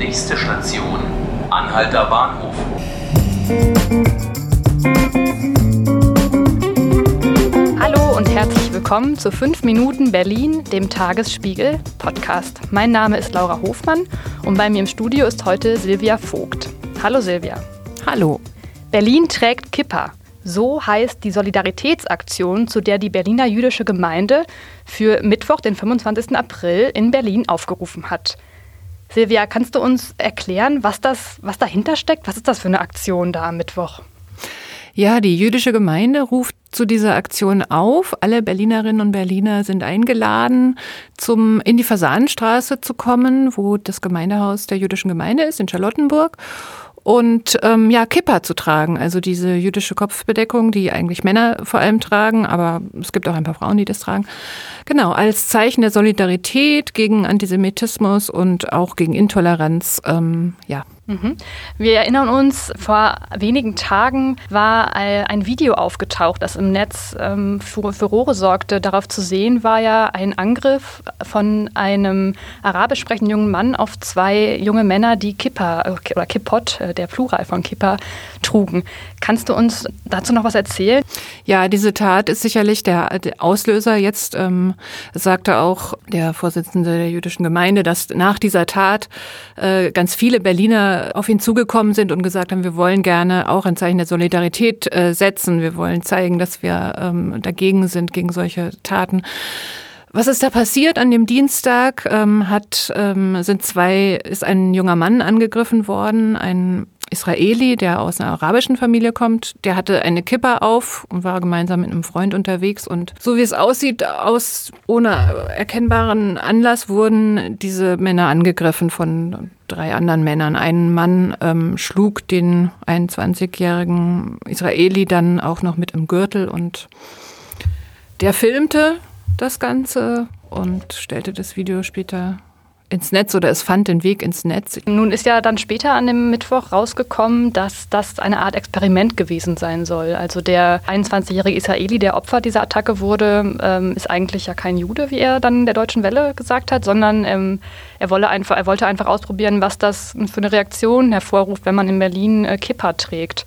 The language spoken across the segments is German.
Nächste Station, Anhalter Bahnhof. Hallo und herzlich willkommen zu 5 Minuten Berlin, dem Tagesspiegel Podcast. Mein Name ist Laura Hofmann und bei mir im Studio ist heute Silvia Vogt. Hallo Silvia. Hallo. Berlin trägt Kippa. So heißt die Solidaritätsaktion, zu der die Berliner jüdische Gemeinde für Mittwoch, den 25. April in Berlin aufgerufen hat. Silvia, kannst du uns erklären, was, das, was dahinter steckt? Was ist das für eine Aktion da am Mittwoch? Ja, die jüdische Gemeinde ruft zu dieser Aktion auf. Alle Berlinerinnen und Berliner sind eingeladen, zum, in die Fasanenstraße zu kommen, wo das Gemeindehaus der jüdischen Gemeinde ist, in Charlottenburg und ähm, ja, Kippa zu tragen, also diese jüdische Kopfbedeckung, die eigentlich Männer vor allem tragen, aber es gibt auch ein paar Frauen, die das tragen. Genau, als Zeichen der Solidarität gegen Antisemitismus und auch gegen Intoleranz, ähm, ja. Wir erinnern uns, vor wenigen Tagen war ein Video aufgetaucht, das im Netz ähm, für Furore sorgte. Darauf zu sehen war ja ein Angriff von einem arabisch sprechenden jungen Mann auf zwei junge Männer, die Kippa äh, oder Kippot, äh, der Plural von Kippa, trugen. Kannst du uns dazu noch was erzählen? Ja, diese Tat ist sicherlich der, der Auslöser. Jetzt ähm, sagte auch der Vorsitzende der jüdischen Gemeinde, dass nach dieser Tat äh, ganz viele Berliner auf ihn zugekommen sind und gesagt haben, wir wollen gerne auch ein Zeichen der Solidarität äh, setzen. Wir wollen zeigen, dass wir ähm, dagegen sind, gegen solche Taten. Was ist da passiert an dem Dienstag? Ähm, hat, ähm, sind zwei, ist ein junger Mann angegriffen worden, ein Israeli, der aus einer arabischen Familie kommt, der hatte eine Kippa auf und war gemeinsam mit einem Freund unterwegs. Und so wie es aussieht, aus ohne erkennbaren Anlass wurden diese Männer angegriffen von drei anderen Männern. Ein Mann ähm, schlug den 21-jährigen Israeli dann auch noch mit im Gürtel und der filmte das Ganze und stellte das Video später ins Netz oder es fand den Weg ins Netz. Nun ist ja dann später an dem Mittwoch rausgekommen, dass das eine Art Experiment gewesen sein soll. Also der 21-jährige Israeli, der Opfer dieser Attacke wurde, ähm, ist eigentlich ja kein Jude, wie er dann der Deutschen Welle gesagt hat, sondern ähm, er, wolle einfach, er wollte einfach ausprobieren, was das für eine Reaktion hervorruft, wenn man in Berlin äh, Kippa trägt.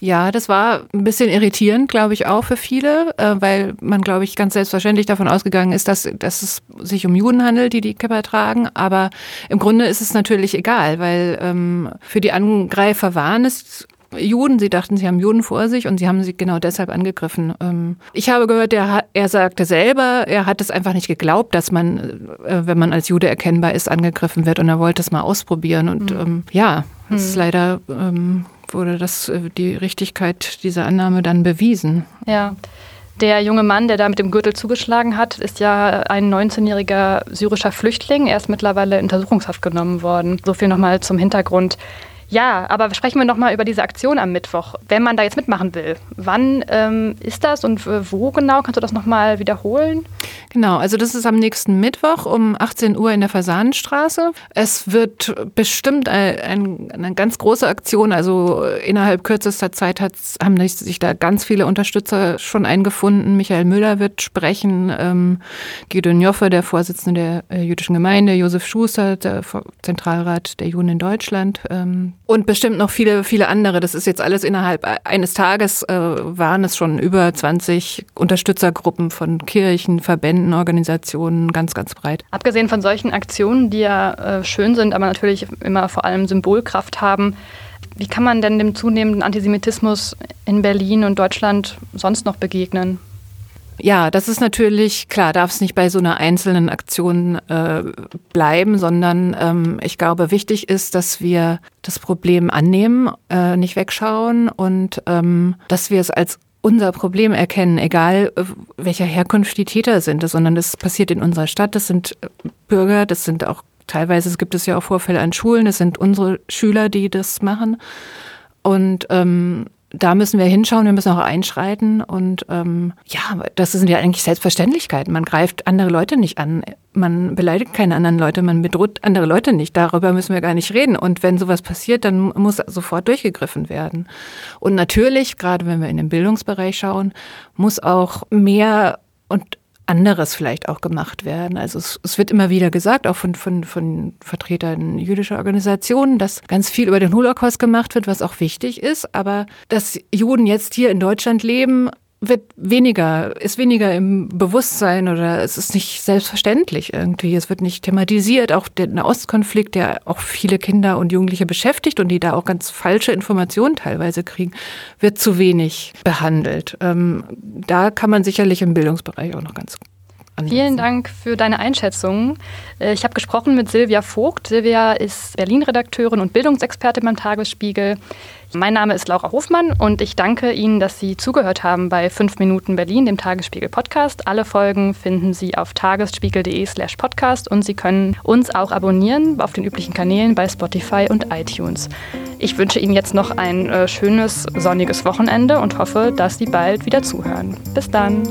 Ja, das war ein bisschen irritierend, glaube ich, auch für viele, äh, weil man, glaube ich, ganz selbstverständlich davon ausgegangen ist, dass, dass es sich um Juden handelt, die die Kippa tragen. Aber im Grunde ist es natürlich egal, weil ähm, für die Angreifer waren es Juden. Sie dachten, sie haben Juden vor sich und sie haben sie genau deshalb angegriffen. Ähm, ich habe gehört, er, er sagte selber, er hat es einfach nicht geglaubt, dass man, äh, wenn man als Jude erkennbar ist, angegriffen wird und er wollte es mal ausprobieren. Und mhm. ähm, ja, es ist hm. leider ähm, wurde das, äh, die Richtigkeit dieser Annahme dann bewiesen. Ja. Der junge Mann, der da mit dem Gürtel zugeschlagen hat, ist ja ein 19-jähriger syrischer Flüchtling. Er ist mittlerweile in Untersuchungshaft genommen worden. So viel nochmal zum Hintergrund. Ja, aber sprechen wir nochmal über diese Aktion am Mittwoch. Wenn man da jetzt mitmachen will, wann ähm, ist das und wo genau? Kannst du das nochmal wiederholen? Genau, also das ist am nächsten Mittwoch um 18 Uhr in der Fasanenstraße. Es wird bestimmt ein, eine ganz große Aktion. Also innerhalb kürzester Zeit haben sich da ganz viele Unterstützer schon eingefunden. Michael Müller wird sprechen, ähm, Gideon Joffe, der Vorsitzende der äh, jüdischen Gemeinde, Josef Schuster, der Zentralrat der Juden in Deutschland. Ähm, und bestimmt noch viele, viele andere. Das ist jetzt alles innerhalb eines Tages, äh, waren es schon über 20 Unterstützergruppen von Kirchen, Verbänden, Organisationen, ganz, ganz breit. Abgesehen von solchen Aktionen, die ja äh, schön sind, aber natürlich immer vor allem Symbolkraft haben, wie kann man denn dem zunehmenden Antisemitismus in Berlin und Deutschland sonst noch begegnen? Ja, das ist natürlich klar, darf es nicht bei so einer einzelnen Aktion äh, bleiben, sondern ähm, ich glaube, wichtig ist, dass wir das Problem annehmen, äh, nicht wegschauen und ähm, dass wir es als unser Problem erkennen, egal äh, welcher Herkunft die Täter sind, sondern das passiert in unserer Stadt, das sind äh, Bürger, das sind auch teilweise gibt es ja auch Vorfälle an Schulen, das sind unsere Schüler, die das machen. Und ähm, da müssen wir hinschauen, wir müssen auch einschreiten. Und ähm, ja, das sind ja eigentlich Selbstverständlichkeiten. Man greift andere Leute nicht an, man beleidigt keine anderen Leute, man bedroht andere Leute nicht. Darüber müssen wir gar nicht reden. Und wenn sowas passiert, dann muss sofort durchgegriffen werden. Und natürlich, gerade wenn wir in den Bildungsbereich schauen, muss auch mehr und anderes vielleicht auch gemacht werden. Also es, es wird immer wieder gesagt, auch von, von, von Vertretern jüdischer Organisationen, dass ganz viel über den Holocaust gemacht wird, was auch wichtig ist. Aber dass Juden jetzt hier in Deutschland leben, wird weniger, ist weniger im Bewusstsein oder es ist nicht selbstverständlich irgendwie. Es wird nicht thematisiert. Auch der Nahostkonflikt, der auch viele Kinder und Jugendliche beschäftigt und die da auch ganz falsche Informationen teilweise kriegen, wird zu wenig behandelt. Ähm, da kann man sicherlich im Bildungsbereich auch noch ganz. Vielen Dank für deine Einschätzungen. Äh, ich habe gesprochen mit Silvia Vogt. Silvia ist Berlin-Redakteurin und Bildungsexpertin beim Tagesspiegel. Mein Name ist Laura Hofmann und ich danke Ihnen, dass Sie zugehört haben bei 5 Minuten Berlin, dem Tagesspiegel-Podcast. Alle Folgen finden Sie auf tagesspiegel.de/slash podcast und Sie können uns auch abonnieren auf den üblichen Kanälen bei Spotify und iTunes. Ich wünsche Ihnen jetzt noch ein äh, schönes, sonniges Wochenende und hoffe, dass Sie bald wieder zuhören. Bis dann.